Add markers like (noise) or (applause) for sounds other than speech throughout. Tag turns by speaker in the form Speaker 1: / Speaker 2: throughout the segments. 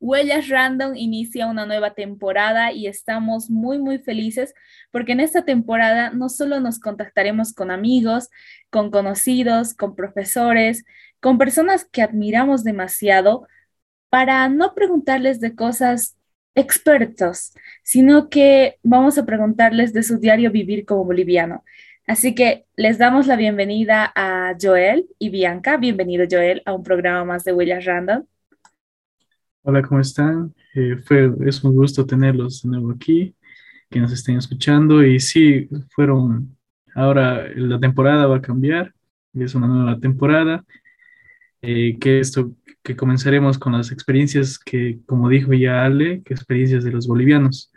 Speaker 1: Huellas Random inicia una nueva temporada y estamos muy, muy felices porque en esta temporada no solo nos contactaremos con amigos, con conocidos, con profesores, con personas que admiramos demasiado para no preguntarles de cosas expertos, sino que vamos a preguntarles de su diario vivir como boliviano. Así que les damos la bienvenida a Joel y Bianca. Bienvenido Joel a un programa más de Huellas Random.
Speaker 2: Hola, ¿cómo están? Eh, fue, es un gusto tenerlos de nuevo aquí, que nos estén escuchando. Y sí, fueron, ahora la temporada va a cambiar, es una nueva temporada, eh, que esto, que comenzaremos con las experiencias que, como dijo ya Ale, que experiencias de los bolivianos.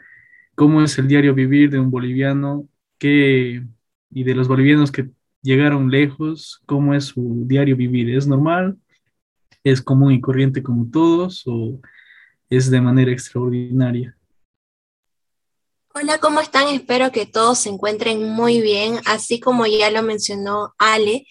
Speaker 2: ¿Cómo es el diario vivir de un boliviano que, y de los bolivianos que llegaron lejos? ¿Cómo es su diario vivir? ¿Es normal? Es común y corriente como todos o es de manera extraordinaria?
Speaker 3: Hola, ¿cómo están? Espero que todos se encuentren muy bien. Así como ya lo mencionó Ale,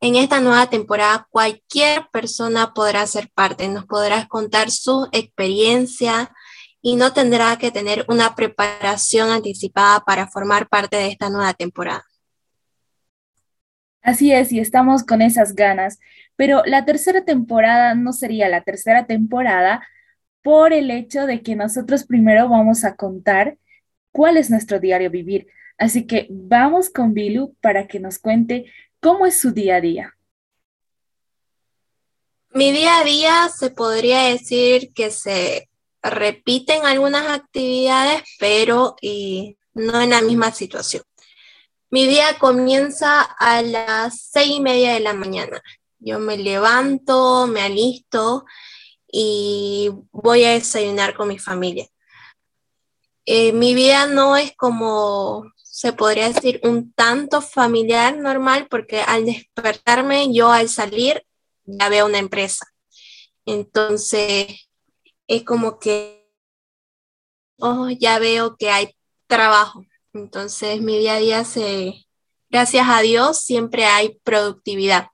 Speaker 3: en esta nueva temporada cualquier persona podrá ser parte, nos podrá contar su experiencia y no tendrá que tener una preparación anticipada para formar parte de esta nueva temporada.
Speaker 1: Así es, y estamos con esas ganas. Pero la tercera temporada no sería la tercera temporada por el hecho de que nosotros primero vamos a contar cuál es nuestro diario vivir. Así que vamos con Bilu para que nos cuente cómo es su día a día.
Speaker 3: Mi día a día se podría decir que se repiten algunas actividades, pero no en la misma situación. Mi día comienza a las seis y media de la mañana. Yo me levanto, me alisto y voy a desayunar con mi familia. Eh, mi vida no es como se podría decir un tanto familiar normal porque al despertarme yo al salir ya veo una empresa. Entonces es como que oh, ya veo que hay trabajo. Entonces mi día a día se, gracias a Dios, siempre hay productividad.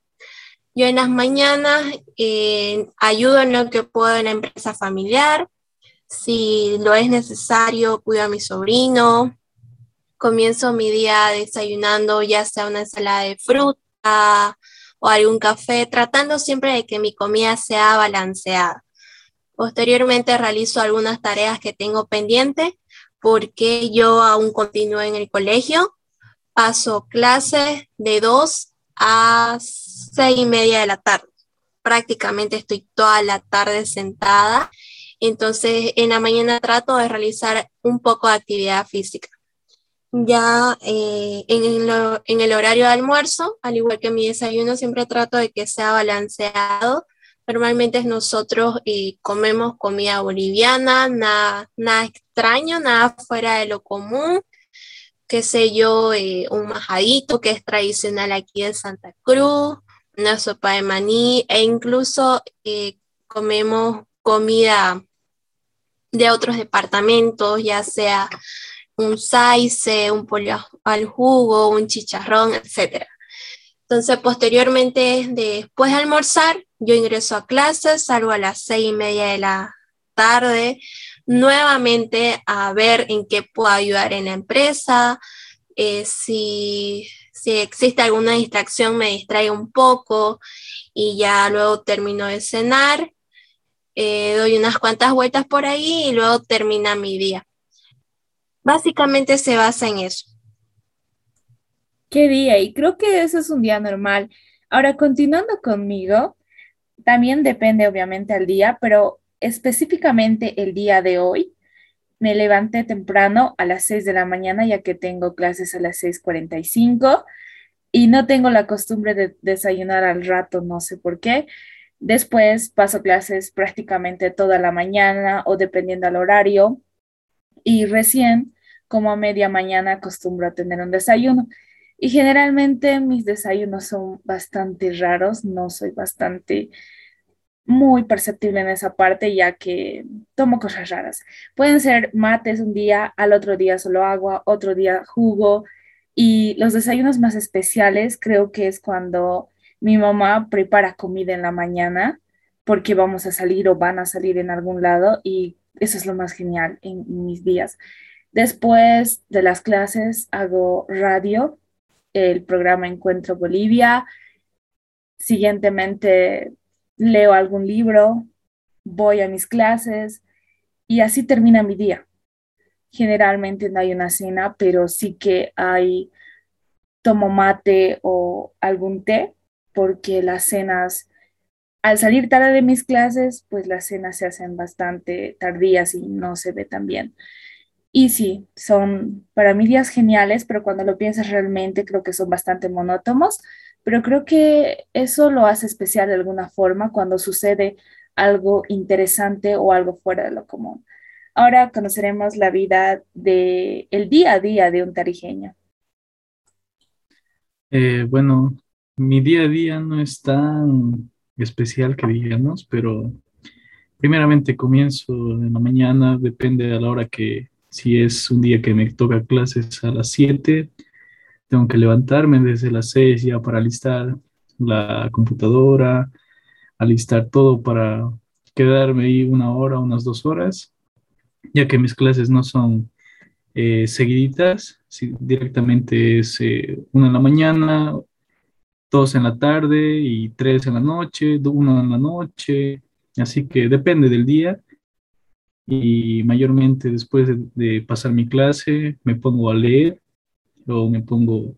Speaker 3: Yo en las mañanas eh, ayudo en lo que puedo en la empresa familiar. Si lo es necesario, cuido a mi sobrino. Comienzo mi día desayunando ya sea una ensalada de fruta o algún café, tratando siempre de que mi comida sea balanceada. Posteriormente realizo algunas tareas que tengo pendientes porque yo aún continúo en el colegio. Paso clases de 2 a seis y media de la tarde. Prácticamente estoy toda la tarde sentada. Entonces, en la mañana trato de realizar un poco de actividad física. Ya eh, en, en, el horario de almuerzo, al igual que mi desayuno, siempre trato de que sea balanceado. Normalmente nosotros eh, comemos comida boliviana, nada, nada extraño, nada fuera de lo común qué sé yo, eh, un majadito que es tradicional aquí en Santa Cruz, una sopa de maní e incluso eh, comemos comida de otros departamentos, ya sea un saice, un pollo al jugo, un chicharrón, etc. Entonces, posteriormente, después de almorzar, yo ingreso a clases, salgo a las seis y media de la tarde, nuevamente a ver en qué puedo ayudar en la empresa, eh, si, existe alguna distracción me distrae un poco y ya luego termino de cenar, eh, doy unas cuantas vueltas por ahí y luego termina mi día. Básicamente se basa en eso.
Speaker 1: Qué día, y creo que eso es un día normal. Ahora, continuando conmigo, también depende obviamente al día, pero específicamente el día de hoy, me levanté temprano a las 6 de la mañana ya que tengo clases a las 6.45 y no tengo la costumbre de desayunar al rato, no sé por qué. Después paso clases prácticamente toda la mañana o dependiendo del horario y recién como a media mañana acostumbro a tener un desayuno. Y generalmente mis desayunos son bastante raros, no soy bastante muy perceptible en esa parte, ya que tomo cosas raras. Pueden ser mates un día, al otro día solo agua, otro día jugo. Y los desayunos más especiales creo que es cuando mi mamá prepara comida en la mañana, porque vamos a salir o van a salir en algún lado y eso es lo más genial en, mis días. Después de las clases hago radio, el programa Encuentro Bolivia. Siguientemente leo algún libro, voy a mis clases y así termina mi día. Generalmente no hay una cena, pero sí que hay tomo mate o algún té, porque las cenas, al salir tarde de mis clases, pues las cenas se hacen bastante tardías y no se ve tan bien. Y sí, son para mí días geniales, pero cuando lo piensas realmente creo que son bastante monótonos, pero creo que eso lo hace especial de alguna forma cuando sucede algo interesante o algo fuera de lo común. Ahora conoceremos la vida de el día a día de un tarijeño.
Speaker 2: Eh, bueno, mi día a día no es tan especial que digamos, pero primeramente comienzo en la mañana, depende a la hora que, si es un día que me toca clases a las 7, tengo que levantarme desde las 6 ya para alistar la computadora, alistar todo para quedarme ahí una hora, unas dos horas, ya que mis clases no son eh, seguiditas, directamente es eh, una en la mañana, dos en la tarde y tres en la noche, uno en la noche, así que depende del día. Y mayormente después de, pasar mi clase me pongo a leer o me pongo,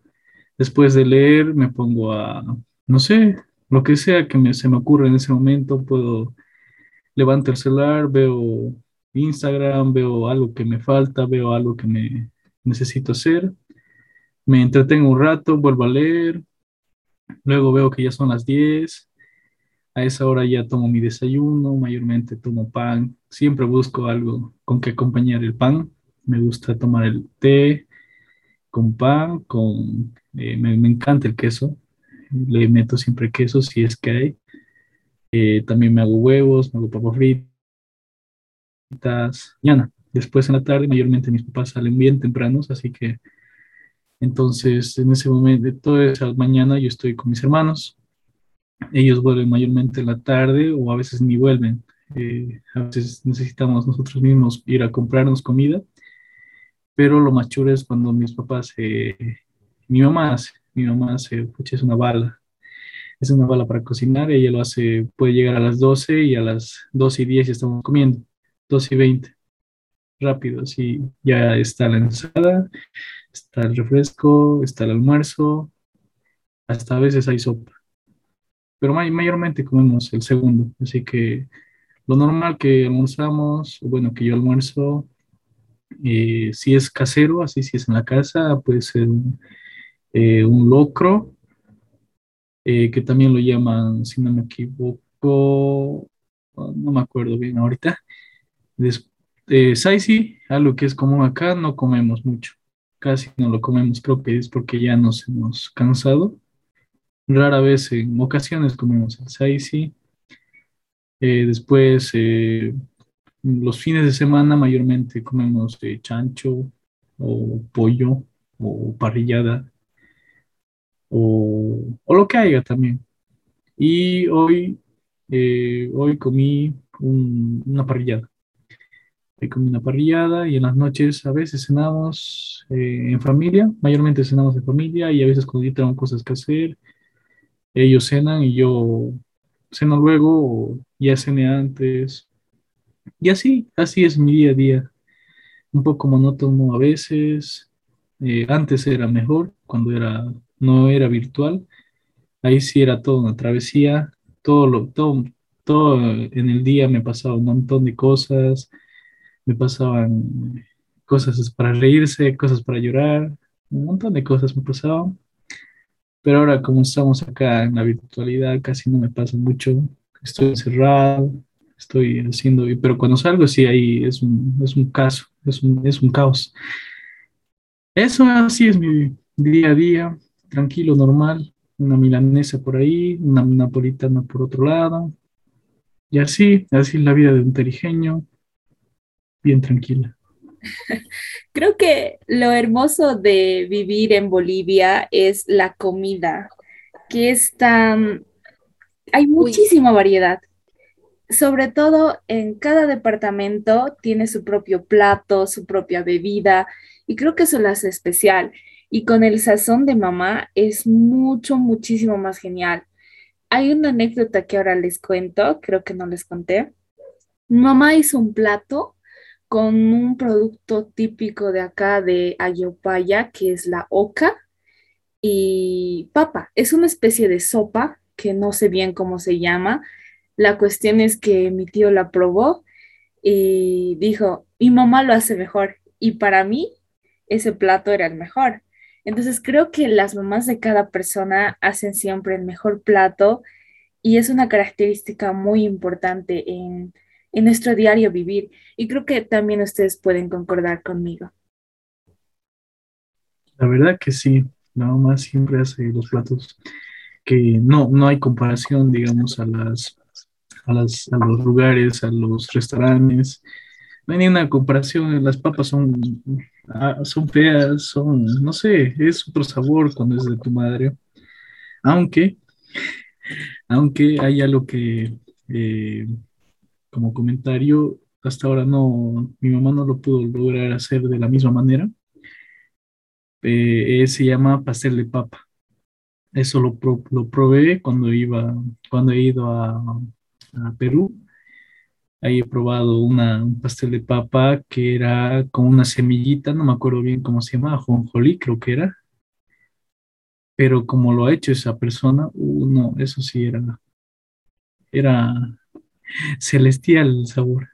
Speaker 2: después de leer me pongo a, no sé, lo que sea que se me ocurra en ese momento, puedo levantar el celular, veo Instagram, veo algo que me falta, veo algo que me necesito hacer, me entretengo un rato, vuelvo a leer, luego veo que ya son las 10, a esa hora ya tomo mi desayuno, mayormente tomo pan, siempre busco algo con que acompañar el pan, me gusta tomar el té con pan, con, eh, me, encanta el queso, le meto siempre queso si es que hay, eh, también me hago huevos, me hago papas fritas, mañana. Después en la tarde, mayormente mis papás salen bien tempranos, así que entonces en ese momento, toda esa mañana yo estoy con mis hermanos. Ellos vuelven mayormente en la tarde o a veces ni vuelven. Eh, a veces necesitamos nosotros mismos ir a comprarnos comida, pero lo más chulo es cuando mis papás, eh, mi mamá hace, mi mamá hace, es una bala, es una bala para cocinar, ella lo hace, puede llegar a las 12 y a las 12 y 10 ya estamos comiendo. 2 y 20. Rápido, sí, ya está la ensalada, está el refresco, está el almuerzo, hasta a veces hay sopa. Pero mayormente comemos el segundo, así que lo normal que almorzamos, bueno, que yo almuerzo, eh, si es casero, así si es en la casa, puede ser un, eh, locro, eh, que también lo llaman, si no me equivoco, no me acuerdo bien ahorita, eh, Saisi, algo que es común acá, no comemos mucho. Casi no lo comemos, creo que es porque ya nos hemos cansado. Rara vez en ocasiones comemos el Saisi. Después, los fines de semana mayormente comemos chancho o pollo o parrillada o, o lo que haya también. Y hoy, hoy comí una parrillada hay como una parrillada y en las noches a veces cenamos eh, en familia, mayormente cenamos en familia y a veces cuando yo tengo cosas que hacer, ellos cenan y yo ceno luego o ya cené antes. Y así, así es mi día a día. Un poco monótono a veces. Eh, antes era mejor, cuando era, no era virtual. Ahí sí era todo una travesía. Todo, lo, todo, todo en el día me pasaba un montón de cosas me pasaban cosas para reírse, cosas para llorar, un montón de cosas me pasaban. Pero ahora como estamos acá en la virtualidad, casi no me pasa mucho. Estoy encerrado, estoy haciendo, pero cuando salgo sí ahí es un, es un caso, es un, es un caos. Eso así es mi día a día, tranquilo, normal, una milanesa por ahí, una napolitana por otro lado. Y así, así es la vida de un terigeño, bien tranquila. (laughs)
Speaker 1: Creo que lo hermoso de vivir en Bolivia es la comida, que es tan... Hay muchísima variedad. Sobre todo en cada departamento tiene su propio plato, su propia bebida, y creo que eso lo hace especial. Y con el sazón de mamá es mucho, muchísimo más genial. Hay una anécdota que ahora les cuento, creo que no les conté. Mamá hizo un plato con un producto típico de acá de Ayopaya, que es la oca y papa. Es una especie de sopa que no sé bien cómo se llama. La cuestión es que mi tío la probó y dijo, mi mamá lo hace mejor. Y para mí, ese plato era el mejor. Entonces creo que las mamás de cada persona hacen siempre el mejor plato y es una característica muy importante en, en nuestro diario vivir. Y creo que también ustedes pueden concordar conmigo.
Speaker 2: La verdad que sí, la mamá siempre hace los platos que no, no hay comparación, digamos, a las, a las a los lugares, a los restaurantes. No hay ni una comparación, las papas son, ah, son feas, son, no sé, es otro sabor cuando es de tu madre. Aunque, aunque hay algo que eh, como comentario, hasta ahora no, mi mamá no lo pudo lograr hacer de la misma manera. Eh, se llama pastel de papa. Eso lo, lo probé cuando iba, cuando he ido a, a Perú. Ahí he probado una, un pastel de papa que era con una semillita, no me acuerdo bien cómo se llama, jonjolí creo que era. Pero como lo ha hecho esa persona, uh, no, eso sí era, era celestial el sabor.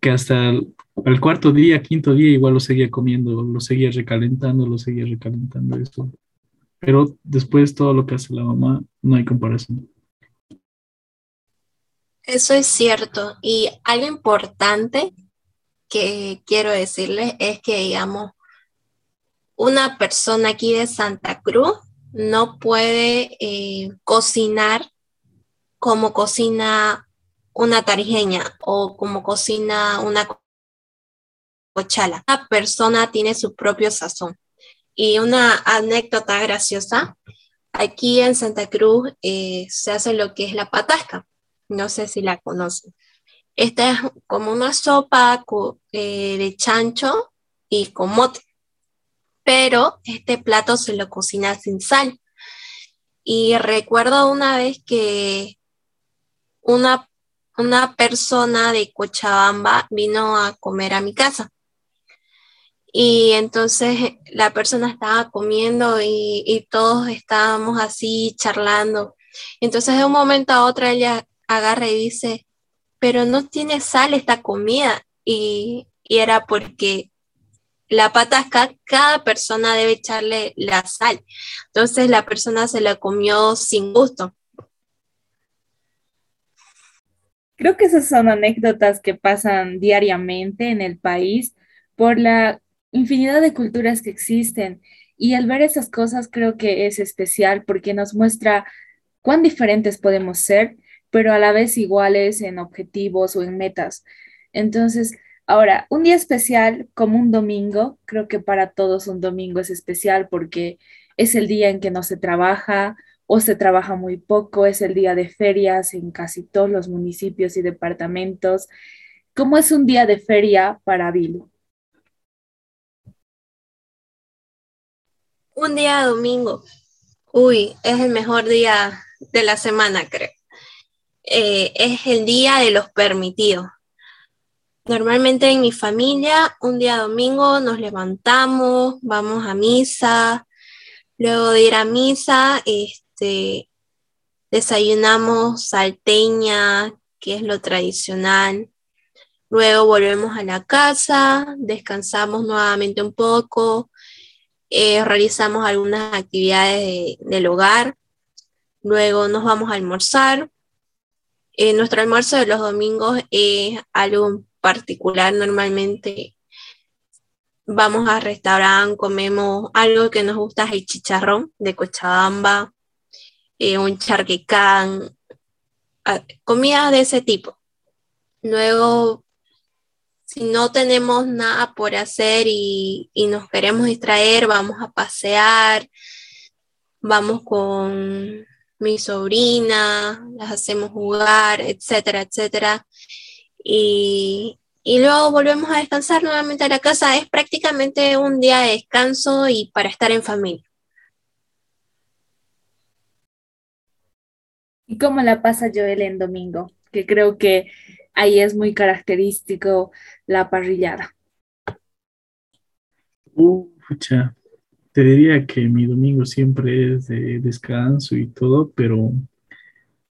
Speaker 2: Que hasta el, cuarto día, quinto día, igual lo seguía comiendo, lo seguía recalentando, lo seguía recalentando eso. Pero después todo lo que hace la mamá, no hay comparación.
Speaker 3: Eso es cierto. Y algo importante que quiero decirles es que, digamos, una persona aquí de Santa Cruz no puede eh, cocinar como cocina una tarijeña o como cocina una cochala. Cada persona tiene su propio sazón. Y una anécdota graciosa, aquí en Santa Cruz eh, se hace lo que es la patasca. No sé si la conocen. Esta es como una sopa eh, de chancho y con mote. Pero este plato se lo cocina sin sal. Y recuerdo una vez que una una persona de Cochabamba vino a comer a mi casa. Y entonces la persona estaba comiendo y, todos estábamos así charlando. Entonces de un momento a otro ella agarra y dice, pero no tiene sal esta comida. Y, y era porque la patasca, cada persona debe echarle la sal. Entonces la persona se la comió sin gusto.
Speaker 1: Creo que esas son anécdotas que pasan diariamente en el país por la infinidad de culturas que existen. Y al ver esas cosas creo que es especial porque nos muestra cuán diferentes podemos ser, pero a la vez iguales en objetivos o en metas. Entonces, ahora, un día especial como un domingo, creo que para todos un domingo es especial porque es el día en que no se trabaja, o se trabaja muy poco, es el día de ferias en casi todos los municipios y departamentos. ¿Cómo es un día de feria para Vilo?
Speaker 3: Un día domingo. Uy, es el mejor día de la semana, creo. Eh, es el día de los permitidos. Normalmente en mi familia, un día domingo nos levantamos, vamos a misa, luego de ir a misa, este, desayunamos salteña, que es lo tradicional. Luego volvemos a la casa, descansamos nuevamente un poco, eh, realizamos algunas actividades del hogar. Luego nos vamos a almorzar. Eh, nuestro almuerzo de los domingos es algo particular. Normalmente vamos al restaurante, comemos algo que nos gusta, es el chicharrón de Cochabamba, eh, un charquecán, comidas de ese tipo. Luego, si no tenemos nada por hacer y, nos queremos distraer, vamos a pasear, vamos con, mi sobrina, las hacemos jugar, etcétera, etcétera. Y, y luego volvemos a descansar nuevamente a la casa. Es prácticamente un día de descanso y para estar en familia.
Speaker 1: ¿Y cómo la pasa Joel en domingo? Que creo que ahí es muy característico la parrillada.
Speaker 2: Uh, te diría que mi domingo siempre es de descanso y todo, pero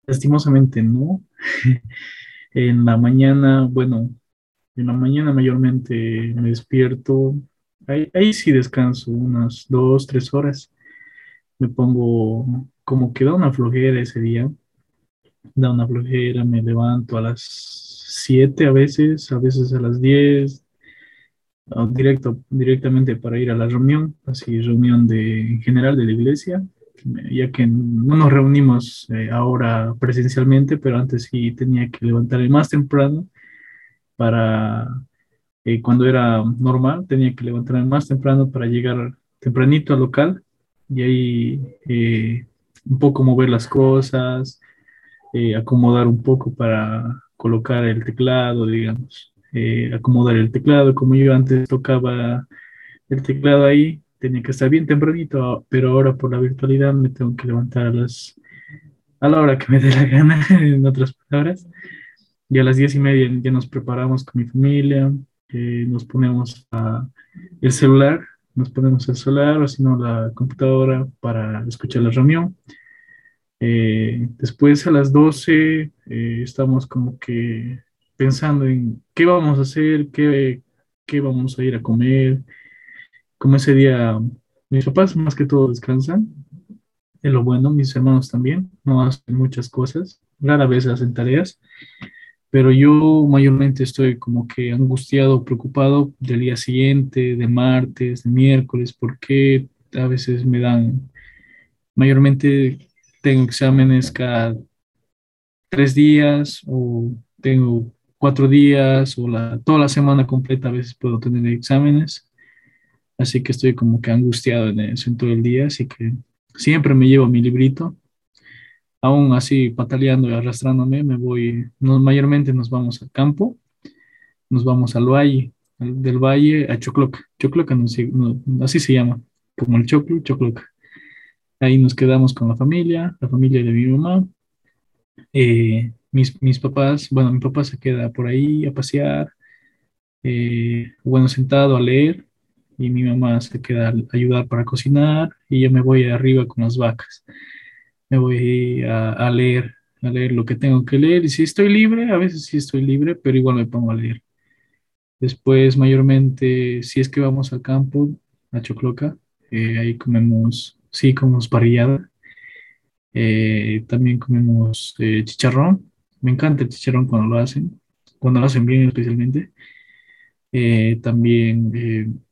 Speaker 2: lastimosamente no. (laughs) en la mañana, bueno, en la mañana mayormente me despierto, ahí, ahí sí descanso unas dos, tres horas. Me pongo como que da una flojera ese día, da una flojera, me levanto a las 7 a veces, a veces a las 10, directo, directamente para ir a la reunión, así reunión de, en general de la iglesia, ya que no nos reunimos eh, ahora presencialmente, pero antes sí tenía que levantarme más temprano para, eh, cuando era normal, tenía que levantarme más temprano para llegar tempranito al local y ahí eh, un poco mover las cosas, eh, acomodar un poco para colocar el teclado, digamos, eh, acomodar el teclado, como yo antes tocaba el teclado ahí, tenía que estar bien tempranito, pero ahora por la virtualidad me tengo que levantar a las a la hora que me dé la gana, (laughs) en otras palabras. Y a las diez y media ya nos preparamos con mi familia, eh, nos ponemos a el celular, nos ponemos el celular o si no la computadora para escuchar la reunión. Eh, después a las 12 eh, estamos como que pensando en qué vamos a hacer, qué, qué vamos a ir a comer. Como ese día mis papás más que todo descansan, es lo bueno, mis hermanos también, no hacen muchas cosas, rara vez hacen tareas, pero yo mayormente estoy como que angustiado, preocupado del día siguiente, de martes, de miércoles, porque a veces me dan, mayormente tengo exámenes cada tres días o tengo cuatro días o la, toda la semana completa a veces puedo tener exámenes. Así que estoy como que angustiado en eso en todo el día, así que siempre me llevo mi librito. Aún así, pataleando y arrastrándome, me voy, no, mayormente nos vamos al campo, nos vamos al valle, del valle a Chocloca. Chocloca, no, así se llama, como el Choclo, Chocloca. Ahí nos quedamos con la familia, la familia de mi mamá. Eh, mis, mis, papás, bueno, mi papá se queda por ahí a pasear, eh, bueno, sentado a leer, y mi mamá se queda a ayudar para cocinar, y yo me voy arriba con las vacas. Me voy a, a leer, a leer lo que tengo que leer, y si estoy libre, a veces sí estoy libre, pero igual me pongo a leer. Después, mayormente, si es que vamos al campo, a Chocloca, eh, ahí comemos sí, comemos parrillada. Eh, también comemos eh, chicharrón. Me encanta el chicharrón cuando lo hacen, cuando lo hacen bien especialmente. Eh, también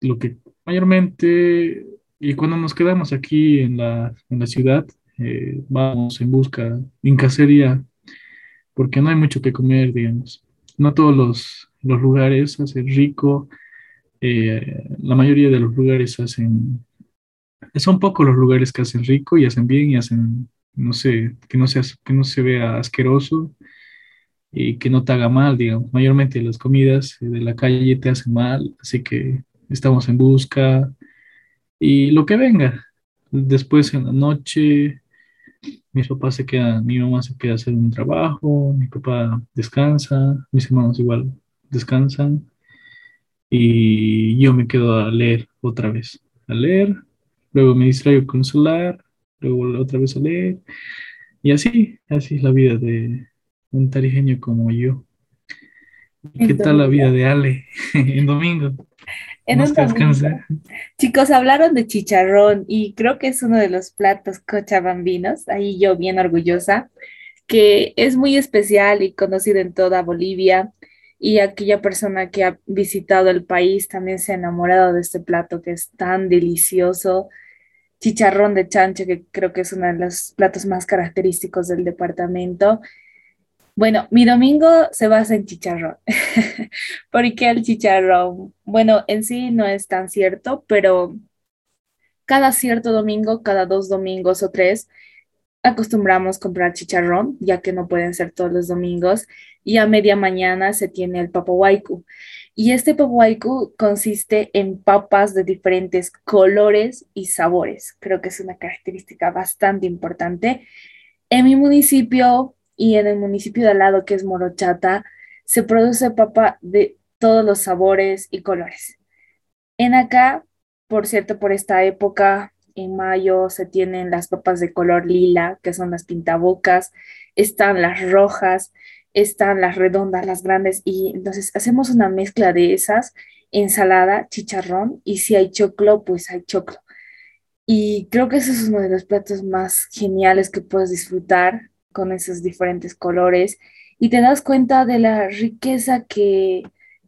Speaker 2: lo que mayormente, y cuando nos quedamos aquí en la, en la ciudad, vamos en busca, en cacería, porque no hay mucho que comer, digamos. No todos los, los lugares hacen rico. la mayoría de los lugares hacen son pocos los lugares que hacen rico y hacen bien y hacen, no sé, que no, sea, que no se vea asqueroso y que no te haga mal, digamos. Mayormente las comidas de la calle te hacen mal, así que estamos en busca y lo que venga. Después en la noche, mis papás se quedan, mi mamá se queda hacer un trabajo, mi papá descansa, mis hermanos igual descansan y yo me quedo a leer otra vez, a leer luego me distraigo con el celular, luego otra vez a leer, y así, así es la vida de un tarijeño como yo. ¿Qué tal la vida de Ale (laughs) en domingo?
Speaker 1: En un domingo. Chicos, hablaron de chicharrón y creo que es uno de los platos cochabambinos, ahí yo bien orgullosa, que es muy especial y conocido en toda Bolivia y aquella persona que ha visitado el país también se ha enamorado de este plato que es tan delicioso. Chicharrón de chancho, que creo que es uno de los platos más característicos del departamento. Bueno, mi domingo se basa en chicharrón. (laughs) ¿Por qué el chicharrón? Bueno, en sí no es tan cierto, pero cada cierto domingo, cada dos domingos o tres, acostumbramos comprar chicharrón, ya que no pueden ser todos los domingos, y a media mañana se tiene el papahuaycu. Y este papahuaycu consiste en papas de diferentes colores y sabores. Creo que es una característica bastante importante. En mi municipio y en el municipio de al lado, que es Morochata, se produce papa de todos los sabores y colores. En acá, por cierto, por esta época, en mayo se tienen las papas de color lila, que son las pintabocas, están las rojas, están las redondas, las grandes, y entonces hacemos una mezcla de esas, ensalada, chicharrón, y si hay choclo, pues hay choclo. Y creo que ese es uno de los platos más geniales que puedes disfrutar con esos diferentes colores y te das cuenta de la riqueza que,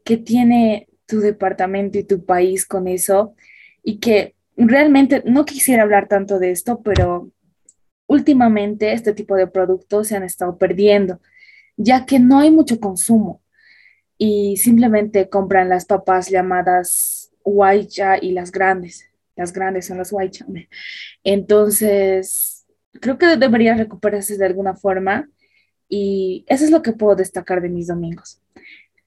Speaker 1: que tiene tu departamento y tu país con eso y que realmente no quisiera hablar tanto de esto, pero últimamente este tipo de productos se han estado perdiendo, ya que no hay mucho consumo y simplemente compran las papas llamadas huaycha y las grandes. Las grandes son las huaycha. (laughs) Entonces, creo que debería recuperarse de alguna forma y eso es lo que puedo destacar de mis domingos.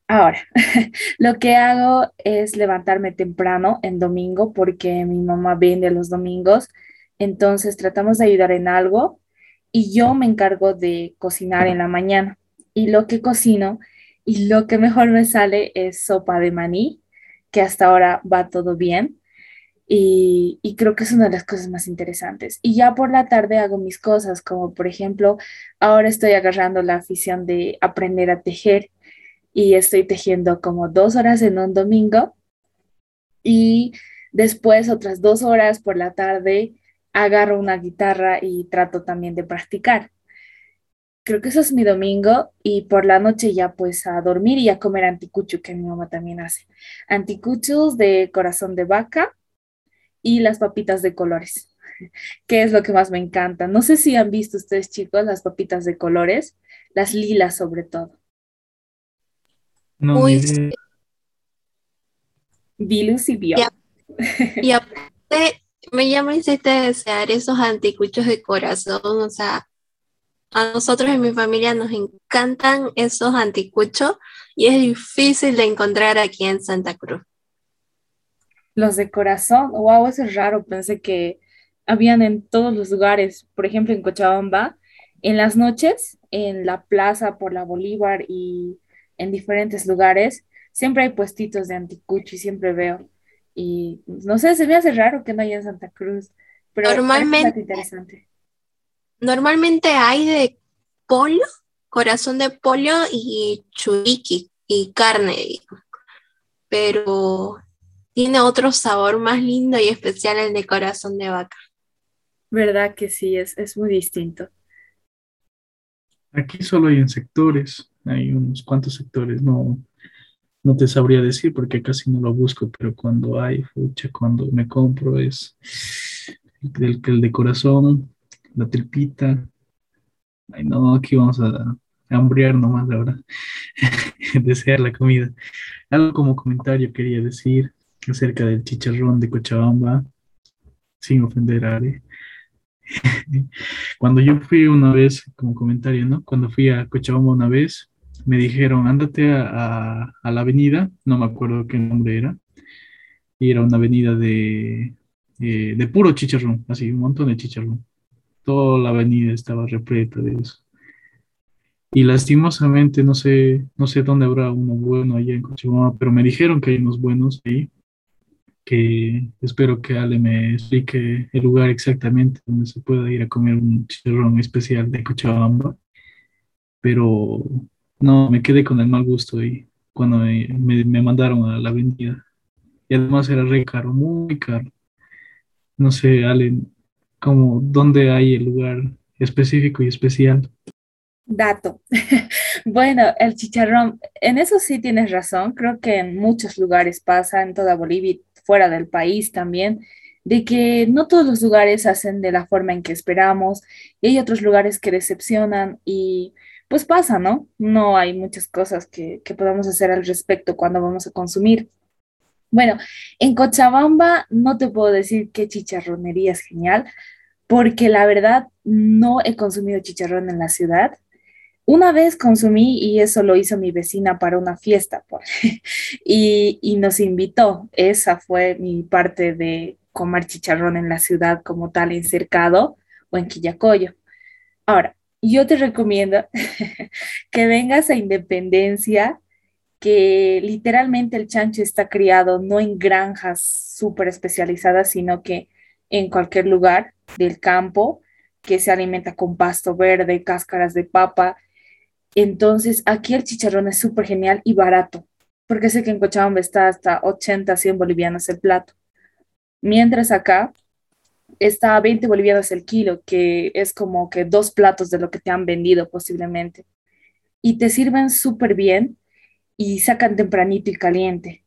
Speaker 1: Ahora, (laughs) lo que hago es levantarme temprano en domingo porque mi mamá vende los domingos, entonces tratamos de ayudar en algo y yo me encargo de cocinar en la mañana. Y lo que cocino y lo que mejor me sale es sopa de maní, que hasta ahora va todo bien. Y, y, creo que es una de las cosas más interesantes. Y ya por la tarde hago mis cosas, como por ejemplo, ahora estoy agarrando la afición de aprender a tejer y estoy tejiendo como dos horas en un domingo y después otras dos horas por la tarde agarro una guitarra y trato también de practicar. Creo que eso es mi domingo y por la noche ya pues a dormir y a comer anticucho que mi mamá también hace. Anticuchos de corazón de vaca y las papitas de colores, (laughs) que es lo que más me encanta. No sé si han visto ustedes chicos las papitas de colores, las lilas sobre todo.
Speaker 2: No,
Speaker 3: Uy, sí.
Speaker 1: Vilus y Bio. (laughs)
Speaker 3: Y aparte, me llama hiciste desear esos anticuchos de corazón, o sea, a nosotros en mi familia nos encantan esos anticuchos y es difícil de encontrar aquí en Santa Cruz.
Speaker 1: Los de corazón, wow, eso es raro. Pensé que habían en todos los lugares. Por ejemplo, en Cochabamba, en las noches, en la plaza por la Bolívar y en diferentes lugares, siempre hay puestitos de anticucho y siempre veo. Y no sé, se me hace raro que no haya en Santa Cruz, pero
Speaker 3: Normalmente,
Speaker 1: bastante interesante.
Speaker 3: Normalmente hay de pollo, corazón de pollo y churiqui y carne, pero tiene otro sabor más lindo y especial el de corazón de vaca.
Speaker 1: ¿Verdad que sí? Es, es muy distinto.
Speaker 2: Aquí solo hay en sectores, hay unos cuantos sectores, no, no te sabría decir porque casi no lo busco, pero cuando hay, fucha, cuando me compro es el, el de corazón, la tripita. Ay, no, aquí vamos a, hambriar nomás ahora, (laughs) desear la comida. Algo como comentario quería decir acerca del chicharrón de Cochabamba, sin ofender a Are. (laughs) Cuando yo fui una vez, como comentario, ¿no? Cuando fui a Cochabamba una vez, me dijeron, ándate a, a- a la avenida, no me acuerdo qué nombre era, y era una avenida de, eh, de puro chicharrón, así, un montón de chicharrón. Toda la avenida estaba repleta de eso. Y lastimosamente no sé, no sé dónde habrá uno bueno allá en Cochabamba, pero me dijeron que hay unos buenos ahí, que espero que Ale me explique el lugar exactamente donde se pueda ir a comer un chicharrón especial de Cochabamba, pero no, me quedé con el mal gusto ahí cuando me, me- me mandaron a la avenida. Y además era re caro, muy caro. No sé, Ale, como dónde hay el lugar específico y especial.
Speaker 1: Dato. (laughs) Bueno, el chicharrón, en eso sí tienes razón. Creo que en muchos lugares pasa, en toda Bolivia fuera del país también, de que no todos los lugares hacen de la forma en que esperamos y hay otros lugares que decepcionan y pues pasa, ¿no? No hay muchas cosas que, que podamos hacer al respecto cuando vamos a consumir. Bueno, en Cochabamba no te puedo decir qué chicharronería es genial, porque la verdad no he consumido chicharrón en la ciudad. Una vez consumí y eso lo hizo mi vecina para una fiesta (laughs) y, y nos invitó. Esa fue mi parte de comer chicharrón en la ciudad como tal, en Cercado o en Quillacoyo. Ahora, yo te recomiendo (laughs) que vengas a Independencia, que literalmente el chancho está criado no en granjas súper especializadas, sino que en cualquier lugar del campo, que se alimenta con pasto verde, cáscaras de papa. Entonces, aquí el chicharrón es súper genial y barato, porque sé que en Cochabamba está hasta 80, 100 bolivianos el plato. Mientras acá está a 20 bolivianos el kilo, que es como que dos platos de lo que te han vendido posiblemente. Y te sirven súper bien y sacan tempranito y caliente.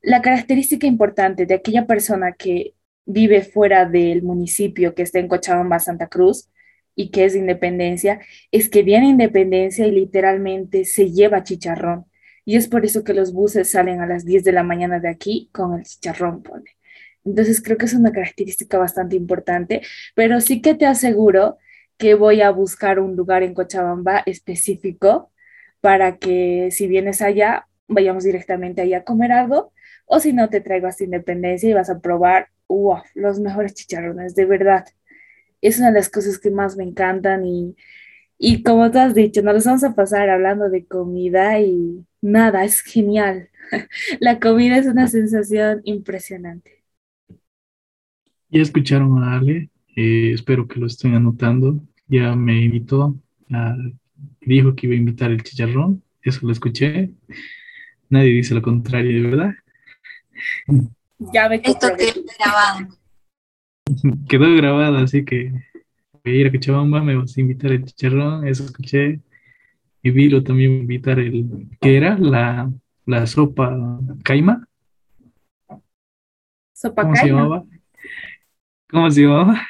Speaker 1: La característica importante de aquella persona que vive fuera del municipio que está en Cochabamba, Santa Cruz, y que es de Independencia, es que viene Independencia y literalmente se lleva chicharrón. Y es por eso que los buses salen a las 10 de la mañana de aquí con el chicharrón, pone. Entonces creo que es una característica bastante importante, pero sí que te aseguro que voy a buscar un lugar en Cochabamba específico para que si vienes allá, vayamos directamente allá a comer algo, o si no, te traigo hasta Independencia y vas a probar wow, los mejores chicharrones, de verdad. Es una de las cosas que más me encantan y, y como tú has dicho, nos vamos a pasar hablando de comida y nada, es genial. (laughs) La comida es una sensación impresionante.
Speaker 2: Ya escucharon a Ale, eh, espero que lo estén anotando. Ya me invitó, dijo que iba a invitar el chicharrón, eso lo escuché. Nadie dice lo contrario, de verdad.
Speaker 1: Ya me
Speaker 3: Esto quedó (laughs) grabado.
Speaker 2: Quedó grabado, así que voy a ir a Cochabamba, me vas a invitar el chicharrón, eso escuché. Y Vilo también va a invitar el, ¿qué era? La, la sopa caima.
Speaker 1: Sopa
Speaker 2: ¿Cómo se
Speaker 1: caima.
Speaker 2: llamaba? ¿Cómo se llamaba?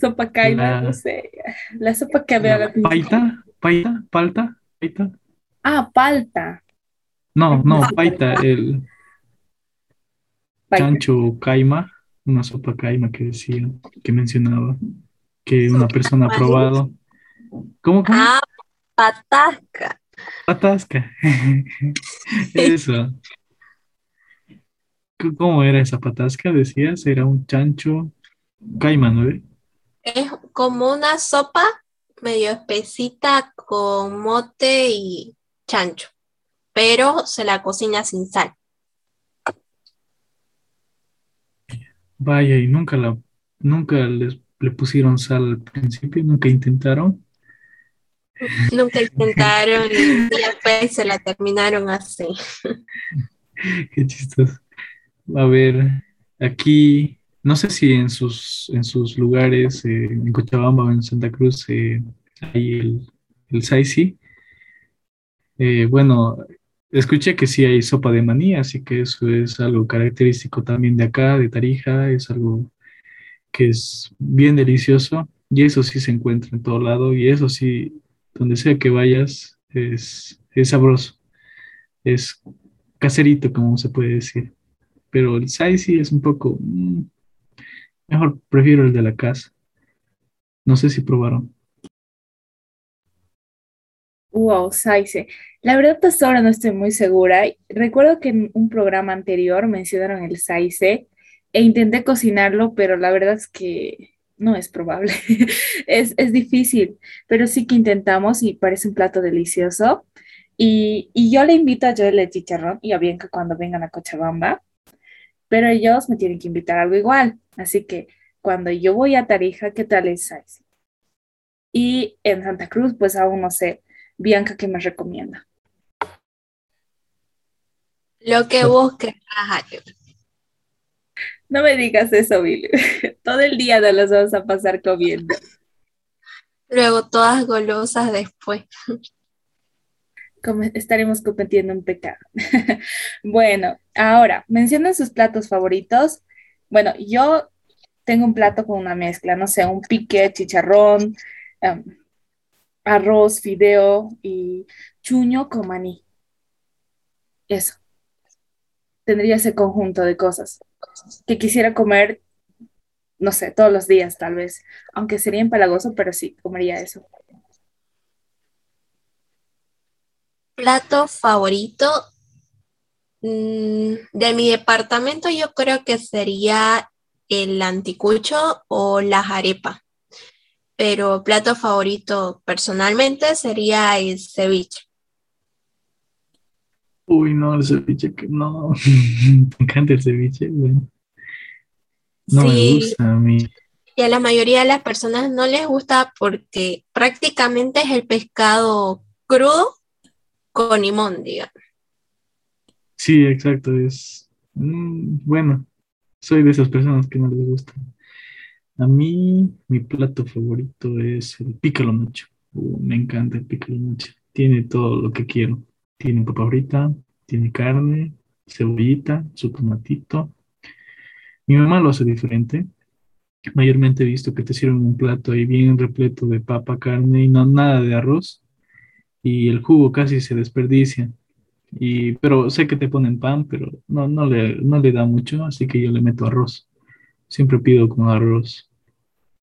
Speaker 1: Sopa caima,
Speaker 2: La-
Speaker 1: no sé. La sopa que había.
Speaker 2: La paita, paita, palta, paita.
Speaker 1: Ah, palta.
Speaker 2: No, no, paita, el. Chancho caima, una sopa caima que decía, que mencionaba, que una persona ha probado. ¿Cómo, cómo?
Speaker 3: Ah, patasca.
Speaker 2: Patasca. (laughs) Eso. ¿Cómo era esa patasca? Decías, era un chancho caima, ¿no?
Speaker 3: Es como una sopa medio espesita con mote y chancho, pero se la cocina sin sal.
Speaker 2: Vaya, y nunca la, nunca les, le pusieron sal al principio, nunca intentaron.
Speaker 3: Nunca intentaron y después se la terminaron así. (laughs)
Speaker 2: Qué chistoso. A ver, aquí, no sé si en sus, en sus lugares, eh, en Cochabamba o en Santa Cruz, eh, hay el, el Saisi. Eh, bueno, escuché que sí hay sopa de maní, así que eso es algo característico también de acá, de Tarija, es algo que es bien delicioso y eso sí se encuentra en todo lado y eso sí, donde sea que vayas, es, es sabroso, es caserito, como se puede decir. Pero el Saisi es un poco, mm, mejor prefiero el de la casa. No sé si probaron.
Speaker 1: Wow, Saize. La verdad, hasta ahora no estoy muy segura. Recuerdo que en un programa anterior mencionaron el Saize e intenté cocinarlo, pero la verdad es que no es probable. (laughs) Es, es difícil, pero sí que intentamos y parece un plato delicioso. Y, y yo le invito a Joel el chicharrón y a Bianca cuando vengan a Cochabamba, pero ellos me tienen que invitar algo igual. Así que cuando yo voy a Tarija, ¿qué tal es Saize? Y en Santa Cruz, pues aún no sé. Bianca, ¿qué me recomienda?
Speaker 3: Lo que busques.
Speaker 1: No me digas eso, Billy. (laughs) Todo el día nos los vamos a pasar comiendo.
Speaker 3: Luego todas golosas después.
Speaker 1: Como estaremos cometiendo un pecado. (laughs) Bueno, ahora, mencionen sus platos favoritos. Bueno, yo tengo un plato con una mezcla, no sé, un pique, chicharrón, em, arroz, fideo y chuño con maní. Eso. Tendría ese conjunto de cosas que quisiera comer no sé, todos los días tal vez, aunque sería empalagoso, pero sí, comería eso.
Speaker 3: Plato favorito mm, de mi departamento yo creo que sería el anticucho o la jarepa. Pero plato favorito personalmente sería el ceviche.
Speaker 2: Uy, no, el ceviche, no. (laughs) Me encanta el ceviche, bueno. No me gusta a mí.
Speaker 3: Y a la mayoría de las personas no les gusta porque prácticamente es el pescado crudo con limón, digamos.
Speaker 2: Sí, exacto, es mm, bueno, soy de esas personas que no les gusta. A mí, mi plato favorito es el pícalo mucho. Uh, me encanta el pícalo mucho. Tiene todo lo que quiero. Tiene papa frita, tiene carne, cebollita, su tomatito. Mi mamá lo hace diferente. Mayormente he visto que te sirven un plato ahí bien repleto de papa, carne y no nada de arroz. Y el jugo casi se desperdicia. Y, pero sé que te ponen pan, pero no, no, le, no le da mucho, así que yo le meto arroz. Siempre pido con arroz.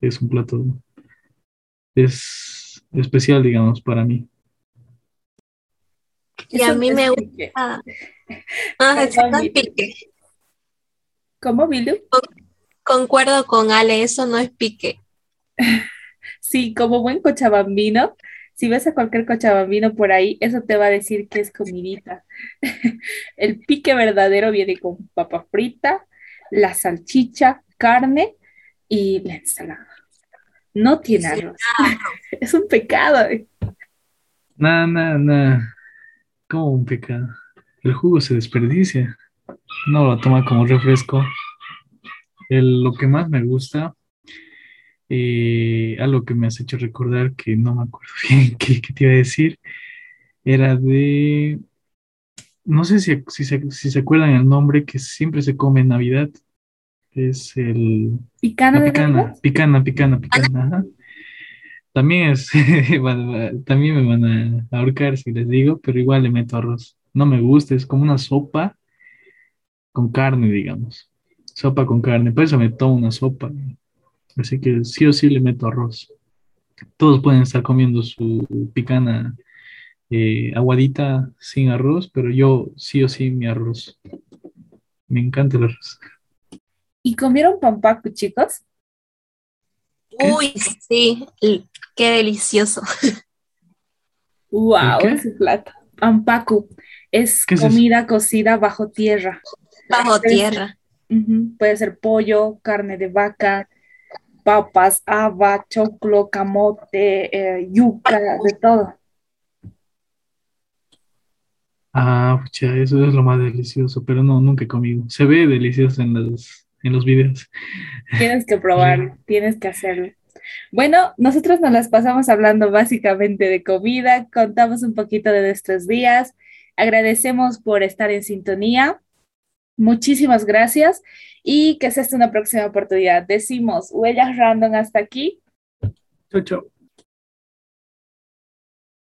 Speaker 2: Es un plato, es especial, digamos, para mí.
Speaker 3: Y a mí me gusta. (laughs) Ah, es pique.
Speaker 1: ¿Cómo, Bilu?
Speaker 3: Concuerdo con Ale, eso no es pique. (laughs)
Speaker 1: sí, como buen cochabambino, si ves a cualquier cochabambino por ahí, eso te va a decir que es comidita. (laughs) El pique verdadero viene con papa frita, la salchicha, carne y la ensalada. No tiene arroz. (laughs) Es un pecado.
Speaker 2: No, no, no. ¿Cómo un pecado? El jugo se desperdicia. No lo toma como refresco. lo que más me gusta eh, algo que me has hecho recordar que no me acuerdo (laughs) bien qué, te iba a decir, era de, no sé si, si, se, acuerdan el nombre que siempre se come en Navidad, es el...
Speaker 1: Picana,
Speaker 2: picana, picana, picana, picana, También es, (laughs) también me van a ahorcar si les digo, pero igual le meto arroz. No me gusta, es como una sopa con carne, digamos. Sopa con carne, por eso me tomo una sopa. Así que sí o sí le meto arroz. Todos pueden estar comiendo su picana eh, aguadita sin arroz, pero yo sí o sí mi arroz. Me encanta el arroz.
Speaker 1: ¿Y comieron pampacu, chicos?
Speaker 3: Uy, sí, qué delicioso. (laughs)
Speaker 1: Wow, ese plato. Pampacu es comida cocida bajo tierra.
Speaker 3: Bajo tierra.
Speaker 1: puede ser pollo, carne de vaca, papas, haba, choclo, camote, eh, yuca, de todo.
Speaker 2: Ah, pucha, eso es lo más delicioso, pero no, nunca he comido. Se ve delicioso en los, en los videos.
Speaker 1: Tienes que probarlo, tienes que hacerlo. Bueno, nosotros nos las pasamos hablando básicamente de comida, contamos un poquito de nuestros días, agradecemos por estar en sintonía. Muchísimas gracias y que sea esta una próxima oportunidad. Decimos huellas random hasta aquí.
Speaker 2: Chau, chau.